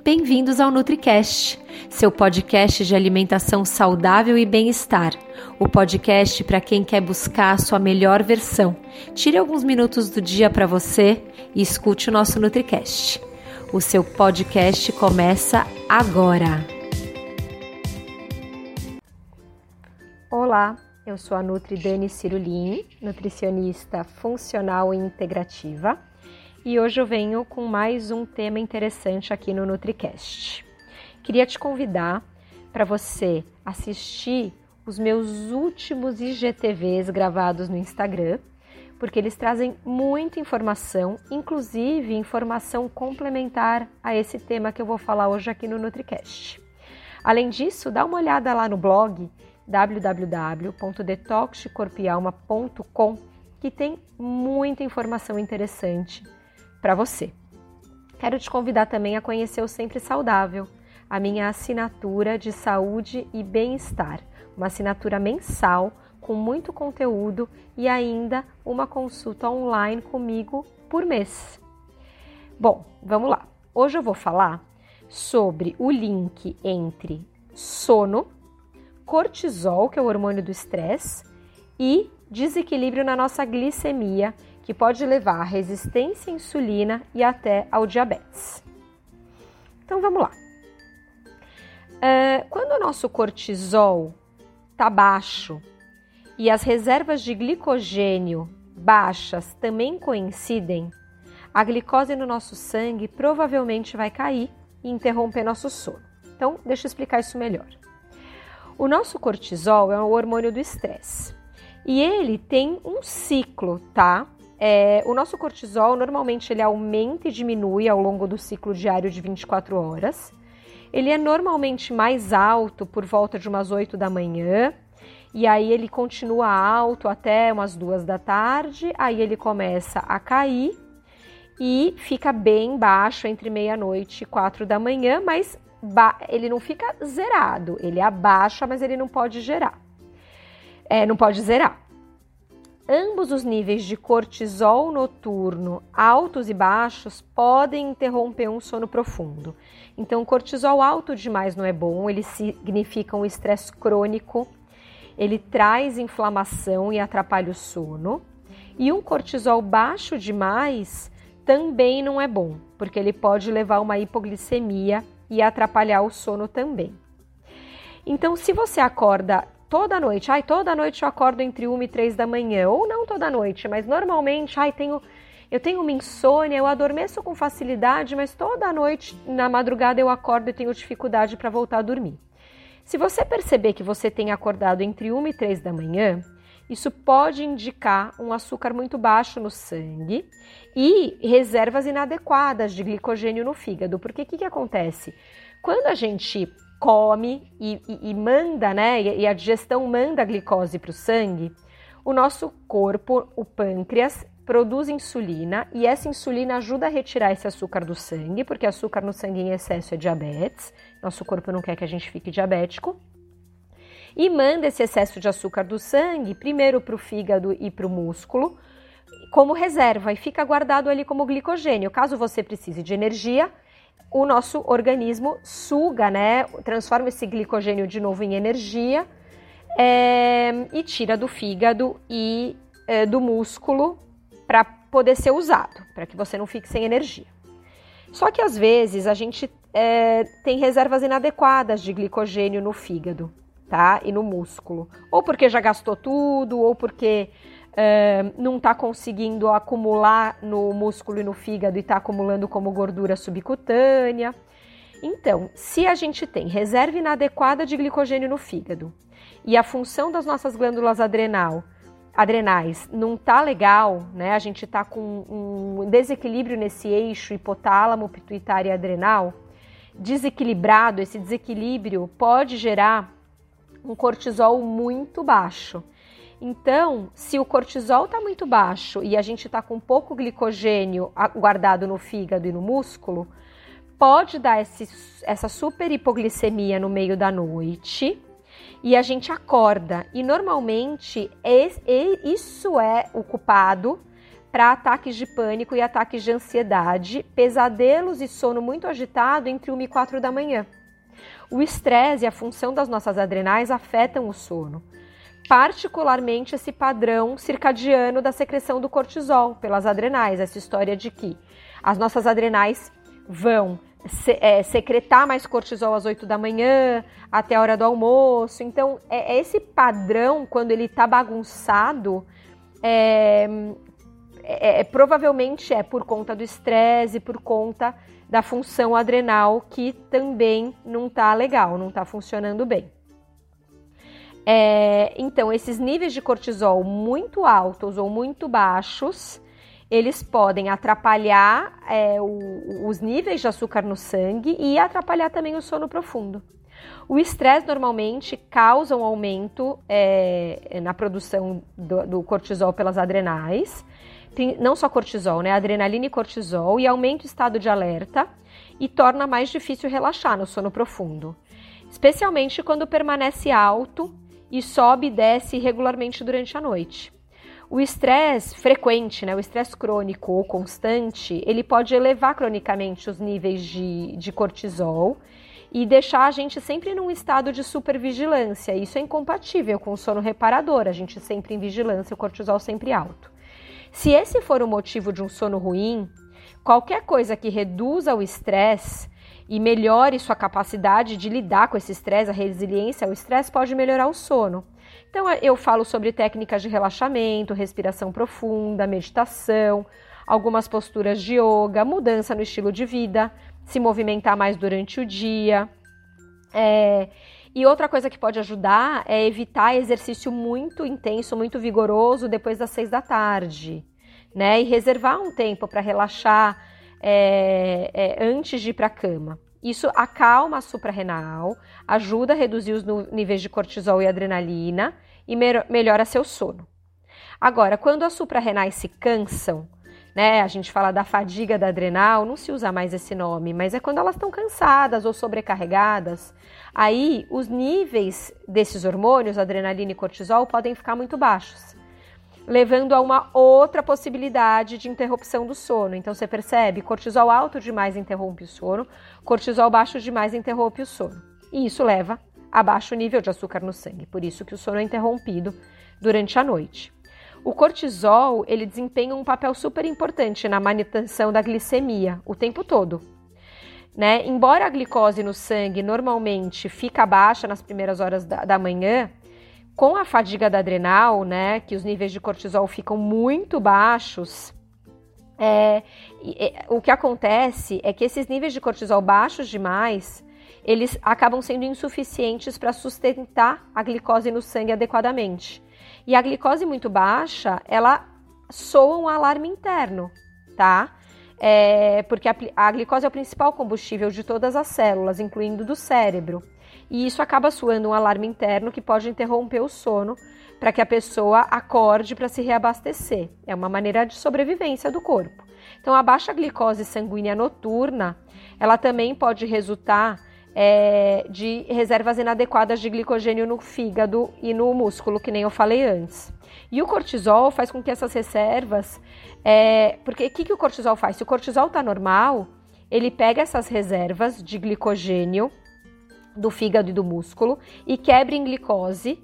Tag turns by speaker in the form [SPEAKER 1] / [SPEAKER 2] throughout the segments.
[SPEAKER 1] Bem-vindos ao NutriCast, seu podcast de alimentação saudável e bem-estar. O podcast para quem quer buscar a sua melhor versão. Tire alguns minutos do dia para você e escute o nosso NutriCast. O seu podcast começa agora. Olá, eu sou a Nutri Dani Cirulini, nutricionista funcional e integrativa e hoje eu venho com mais um tema interessante aqui no NutriCast. Queria te convidar para você assistir os meus últimos IGTVs gravados no Instagram, porque eles trazem muita informação, inclusive informação complementar a esse tema que eu vou falar hoje aqui no NutriCast. Além disso, dá uma olhada lá no blog www.detoxcorpialma.com que tem muita informação interessante para você. Quero te convidar também a conhecer o Sempre Saudável, a minha assinatura de saúde e bem-estar, uma assinatura mensal com muito conteúdo e ainda uma consulta online comigo por mês. Bom, vamos lá. Hoje eu vou falar sobre o link entre sono, cortisol, que é o hormônio do estresse, e desequilíbrio na nossa glicemia que pode levar à resistência à insulina e até ao diabetes. Então vamos lá. Uh, quando o nosso cortisol está baixo e as reservas de glicogênio baixas também coincidem, a glicose no nosso sangue provavelmente vai cair e interromper nosso sono. Então, deixa eu explicar isso melhor. O nosso cortisol é o hormônio do estresse e ele tem um ciclo, tá? É, o nosso cortisol normalmente ele aumenta e diminui ao longo do ciclo diário de 24 horas. Ele é normalmente mais alto por volta de umas 8 da manhã, e aí ele continua alto até umas 2 da tarde, aí ele começa a cair e fica bem baixo entre meia-noite e 4 da manhã, mas ele não fica zerado, ele abaixa, mas ele não pode gerar. É, não pode zerar. Ambos os níveis de cortisol noturno, altos e baixos, podem interromper um sono profundo. Então, cortisol alto demais não é bom, ele significa um estresse crônico, ele traz inflamação e atrapalha o sono. E um cortisol baixo demais também não é bom, porque ele pode levar a uma hipoglicemia e atrapalhar o sono também. Então, se você acorda toda noite, ai, toda noite eu acordo entre 1 e 3 da manhã, ou não toda noite, mas normalmente, ai, tenho, eu tenho uma insônia, eu adormeço com facilidade, mas toda noite, na madrugada, eu acordo e tenho dificuldade para voltar a dormir. Se você perceber que você tem acordado entre 1 e 3 da manhã, isso pode indicar um açúcar muito baixo no sangue e reservas inadequadas de glicogênio no fígado. Porque o que, que acontece? Quando a gente come e, e, e manda, né? E, a digestão manda a glicose para o sangue, o nosso corpo, o pâncreas, produz insulina e essa insulina ajuda a retirar esse açúcar do sangue, porque açúcar no sangue em excesso é diabetes. Nosso corpo não quer que a gente fique diabético. E manda esse excesso de açúcar do sangue primeiro para o fígado e para o músculo, como reserva, e fica guardado ali como glicogênio. Caso você precise de energia, o nosso organismo suga, né, transforma esse glicogênio de novo em energia é, e tira do fígado e é, do músculo para poder ser usado, para que você não fique sem energia. Só que às vezes a gente é, tem reservas inadequadas de glicogênio no fígado, tá? E no músculo. Ou porque já gastou tudo, ou porque é, não está conseguindo acumular no músculo e no fígado e está acumulando como gordura subcutânea. Então, se a gente tem reserva inadequada de glicogênio no fígado e a função das nossas glândulas adrenal, adrenais não tá legal, né? A gente tá com um desequilíbrio nesse eixo hipotálamo, pituitário e adrenal, desequilibrado, esse desequilíbrio pode gerar um cortisol muito baixo. Então, se o cortisol está muito baixo e a gente está com pouco glicogênio guardado no fígado e no músculo, pode dar esse, essa super hipoglicemia no meio da noite e a gente acorda. E normalmente isso é o culpado para ataques de pânico e ataques de ansiedade, pesadelos e sono muito agitado entre 1 e 4 da manhã. O estresse e a função das nossas adrenais afetam o sono, particularmente esse padrão circadiano da secreção do cortisol pelas adrenais, essa história de que as nossas adrenais vão se, é, secretar mais cortisol às 8 da manhã, até a hora do almoço. Então, é, é esse padrão, quando ele está bagunçado, é, é, é, provavelmente é por conta do estresse, por conta da função adrenal que também não está legal, não está funcionando bem. É, então, esses níveis de cortisol muito altos ou muito baixos eles podem atrapalhar é, o, os níveis de açúcar no sangue e atrapalhar também o sono profundo. O estresse normalmente causa um aumento é, na produção do, do, cortisol pelas adrenais, tem, não só cortisol, né, adrenalina e cortisol, e aumenta o estado de alerta e torna mais difícil relaxar no sono profundo, especialmente quando permanece alto e sobe e desce regularmente durante a noite. O estresse frequente, né, o estresse crônico ou constante, ele pode elevar cronicamente os níveis de, de cortisol e deixar a gente sempre num estado de supervigilância. Isso é incompatível com o sono reparador, a gente sempre em vigilância, o cortisol sempre alto. Se esse for o motivo de um sono ruim, qualquer coisa que reduza o estresse e melhore sua capacidade de lidar com esse estresse, a resiliência ao estresse, pode melhorar o sono. Então, eu falo sobre técnicas de relaxamento, respiração profunda, meditação, algumas posturas de yoga, mudança no estilo de vida, se movimentar mais durante o dia. É, e outra coisa que pode ajudar é evitar exercício muito intenso, muito vigoroso depois das seis da tarde, né? E reservar um tempo para relaxar é, é, antes de ir para a cama. Isso acalma a suprarrenal, ajuda a reduzir os níveis de cortisol e adrenalina e melhora seu sono. Agora, quando as suprarrenais se cansam, né, a gente fala da fadiga da adrenal, não se usa mais esse nome, mas é quando elas estão cansadas ou sobrecarregadas, aí os níveis desses hormônios, adrenalina e cortisol, podem ficar muito baixos levando a uma outra possibilidade de interrupção do sono. Então você percebe, cortisol alto demais interrompe o sono, cortisol baixo demais interrompe o sono. E isso leva a baixo nível de açúcar no sangue, por isso que o sono é interrompido durante a noite. O cortisol, ele desempenha um papel super importante na manutenção da glicemia o tempo todo. Né? Embora a glicose no sangue normalmente fica baixa nas primeiras horas da, da manhã, com a fadiga da adrenal, né, que os níveis de cortisol ficam muito baixos, é, o que acontece é que esses níveis de cortisol baixos demais, eles acabam sendo insuficientes para sustentar a glicose no sangue adequadamente. E a glicose muito baixa, ela soa um alarme interno, tá? É, porque a, a glicose é o principal combustível de todas as células, incluindo do cérebro e isso acaba soando um alarme interno que pode interromper o sono para que a pessoa acorde para se reabastecer. É uma maneira de sobrevivência do corpo. Então, a baixa glicose sanguínea noturna, ela também pode resultar é, de reservas inadequadas de glicogênio no fígado e no músculo, que nem eu falei antes. E o cortisol faz com que essas reservas. É, porque o que, que o cortisol faz? Se o cortisol está normal, ele pega essas reservas de glicogênio do fígado e do músculo e quebra em glicose,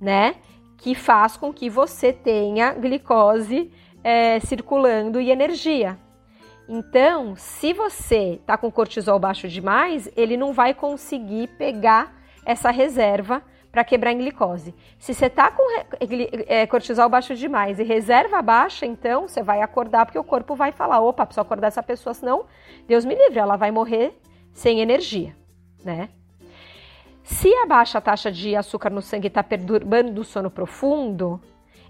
[SPEAKER 1] né? Que faz com que você tenha glicose é, circulando e energia. Então, se você está com cortisol baixo demais, ele não vai conseguir pegar essa reserva para quebrar em glicose. Se você está com é, cortisol baixo demais e reserva baixa, então você vai acordar porque o corpo vai falar: opa, preciso acordar essa pessoa, senão Deus me livre, ela vai morrer sem energia, né? Se a baixa taxa de açúcar no sangue está perturbando o sono profundo,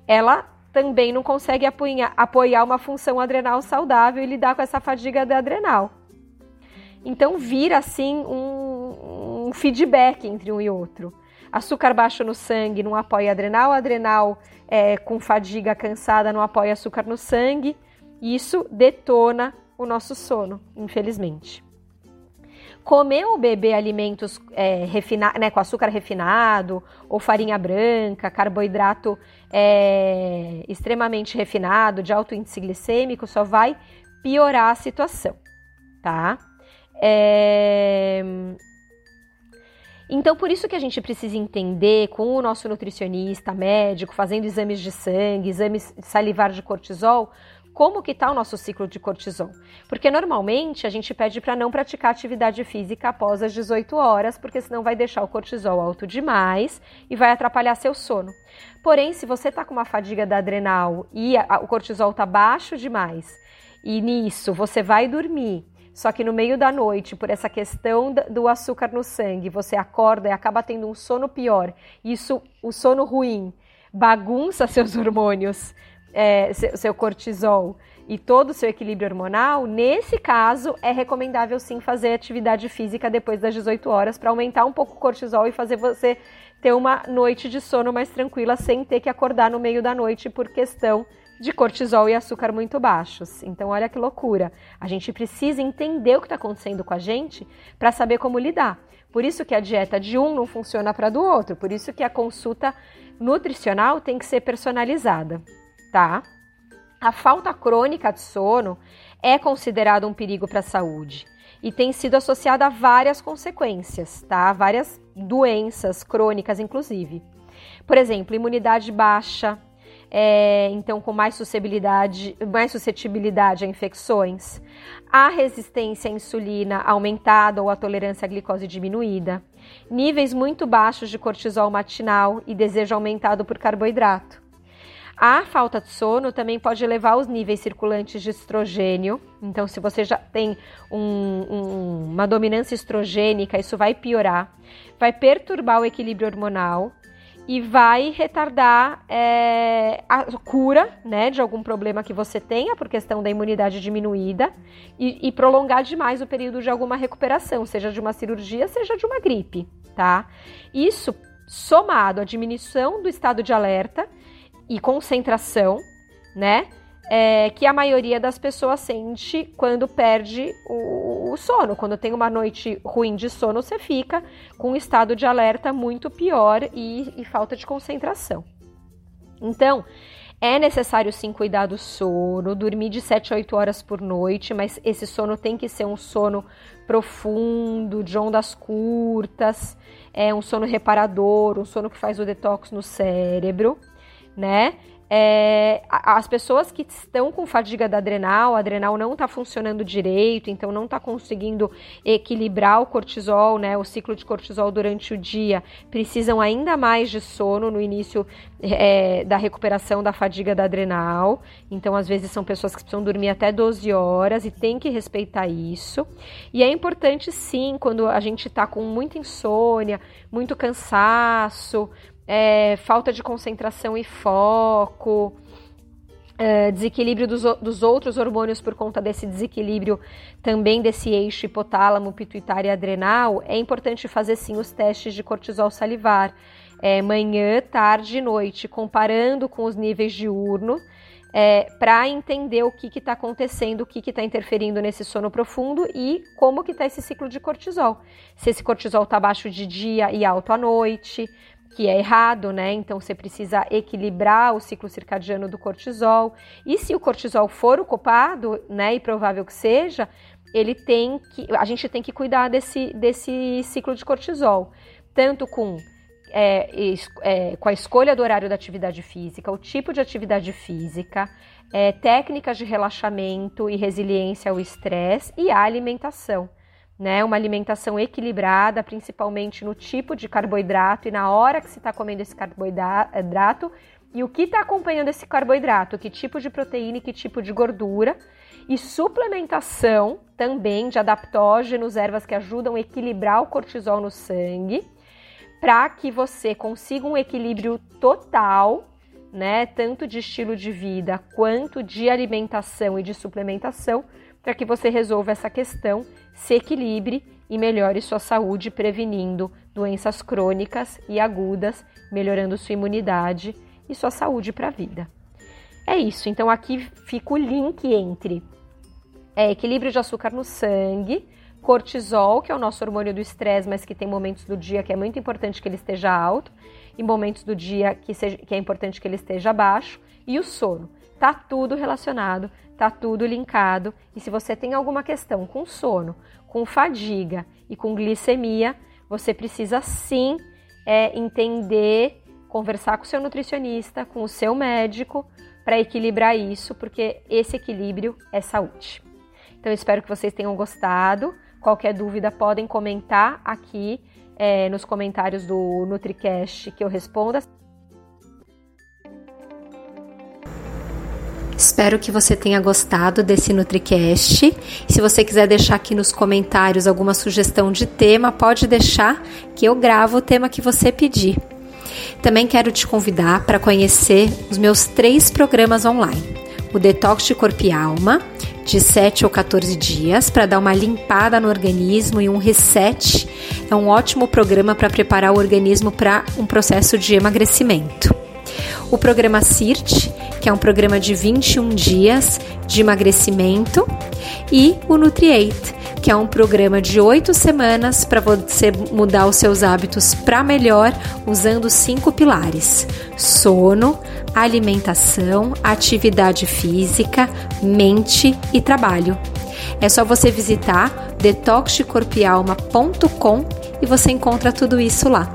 [SPEAKER 1] ela também não consegue apoiar, apoiar uma função adrenal saudável e lidar com essa fadiga da adrenal. Então vira assim um, um feedback entre um e outro. Açúcar baixo no sangue não apoia adrenal, adrenal é, com fadiga cansada não apoia açúcar no sangue. Isso detona o nosso sono, infelizmente. Comer ou beber alimentos é, refina né, com açúcar refinado ou farinha branca, carboidrato é, extremamente refinado, de alto índice glicêmico, só vai piorar a situação, tá? É... Então, por isso que a gente precisa entender com o nosso nutricionista, médico, fazendo exames de sangue, exames salivar de cortisol, como que está o nosso ciclo de cortisol. Porque normalmente a gente pede para não praticar atividade física após as 18 horas, porque senão vai deixar o cortisol alto demais e vai atrapalhar seu sono. Porém, se você está com uma fadiga da adrenal e a, a, o cortisol está baixo demais, e nisso você vai dormir, só que no meio da noite, por essa questão do açúcar no sangue, você acorda e acaba tendo um sono pior, isso, o sono ruim, bagunça seus hormônios, é, seu, seu cortisol e todo o seu equilíbrio hormonal, nesse caso é recomendável sim fazer atividade física depois das 18 horas para aumentar um pouco o cortisol e fazer você ter uma noite de sono mais tranquila sem ter que acordar no meio da noite por questão de cortisol e açúcar muito baixos. Então, olha que loucura. A gente precisa entender o que está acontecendo com a gente para saber como lidar. Por isso que a dieta de um não funciona para do outro. Por isso que a consulta nutricional tem que ser personalizada tá? A falta crônica de sono é considerada um perigo para a saúde e tem sido associada a várias consequências, tá? Várias doenças crônicas, inclusive. Por exemplo, imunidade baixa, é, então com mais suscetibilidade, mais suscetibilidade a infecções, a resistência à insulina aumentada ou a tolerância à glicose diminuída, níveis muito baixos de cortisol matinal e desejo aumentado por carboidrato, a falta de sono também pode elevar os níveis circulantes de estrogênio. Então, se você já tem um, um, uma dominância estrogênica, isso vai piorar, vai perturbar o equilíbrio hormonal e vai retardar é, a cura né, de algum problema que você tenha por questão da imunidade diminuída e, e, prolongar demais o período de alguma recuperação, seja de uma cirurgia, seja de uma gripe, tá? Isso somado à diminuição do estado de alerta e concentração, né? É, que a maioria das pessoas sente quando perde o, o, sono. Quando tem uma noite ruim de sono, você fica com um estado de alerta muito pior e, e falta de concentração. Então, é necessário sim cuidar do sono, dormir de 7 a 8 horas por noite, mas esse sono tem que ser um sono profundo, de ondas curtas, é um sono reparador, um sono que faz o detox no cérebro né? É, as pessoas que estão com fadiga da adrenal, a adrenal não está funcionando direito, então não está conseguindo equilibrar o cortisol, né, o ciclo de cortisol durante o dia, precisam ainda mais de sono no início é, da recuperação da fadiga da adrenal. Então, às vezes, são pessoas que precisam dormir até 12 horas e tem que respeitar isso. E é importante, sim, quando a gente está com muita insônia, muito cansaço, é, falta de concentração e foco, é, desequilíbrio dos, dos, outros hormônios por conta desse desequilíbrio também desse eixo hipotálamo, pituitário e adrenal, é importante fazer sim os testes de cortisol salivar, é, manhã, tarde e noite, comparando com os níveis diurno, é, para entender o que está acontecendo, o que está interferindo nesse sono profundo e como que está esse ciclo de cortisol. Se esse cortisol está baixo de dia e alto à noite, que é errado, né? Então você precisa equilibrar o ciclo circadiano do cortisol. E se o cortisol for o culpado, né, e provável que seja, ele tem que a gente tem que cuidar desse, desse ciclo de cortisol, tanto com é, é, com a escolha do horário da atividade física, o tipo de atividade física, é, técnicas de relaxamento e resiliência ao estresse e a alimentação né? Uma alimentação equilibrada, principalmente no tipo de carboidrato e na hora que se está comendo esse carboidrato e o que está acompanhando esse carboidrato, que tipo de proteína e que tipo de gordura. E suplementação também de adaptógenos, ervas que ajudam a equilibrar o cortisol no sangue, para que você consiga um equilíbrio total, né? Tanto de estilo de vida quanto de alimentação e de suplementação, para que você resolva essa questão se equilibre e melhore sua saúde, prevenindo doenças crônicas e agudas, melhorando sua imunidade e sua saúde para a vida. É isso, então aqui fica o link entre é, equilíbrio de açúcar no sangue, cortisol, que é o nosso hormônio do estresse, mas que tem momentos do dia que é muito importante que ele esteja alto, e momentos do dia que, seja, que é importante que ele esteja baixo, e o sono. Tá tudo relacionado, tá tudo linkado. E se você tem alguma questão com sono, com fadiga e com glicemia, você precisa sim é, entender, conversar com o seu nutricionista, com o seu médico, para equilibrar isso, porque esse equilíbrio é saúde. Então, espero que vocês tenham gostado. Qualquer dúvida, podem comentar aqui é, nos comentários do NutriCast que eu responda. Espero que você tenha gostado desse NutriCast. Se você quiser deixar aqui nos comentários alguma sugestão de tema, pode deixar que eu gravo o tema que você pedir. Também quero te convidar para conhecer os meus três programas online: o Detox de Corpo e Alma, de 7 ou 14 dias, para dar uma limpada no organismo e um reset. É um ótimo programa para preparar o organismo para um processo de emagrecimento. O programa CIRT, que é um programa de 21 dias de emagrecimento, e o Nutriate, que é um programa de oito semanas para você mudar os seus hábitos para melhor, usando cinco pilares: sono, alimentação, atividade física, mente e trabalho. É só você visitar detoxdecorpialma.com e você encontra tudo isso lá.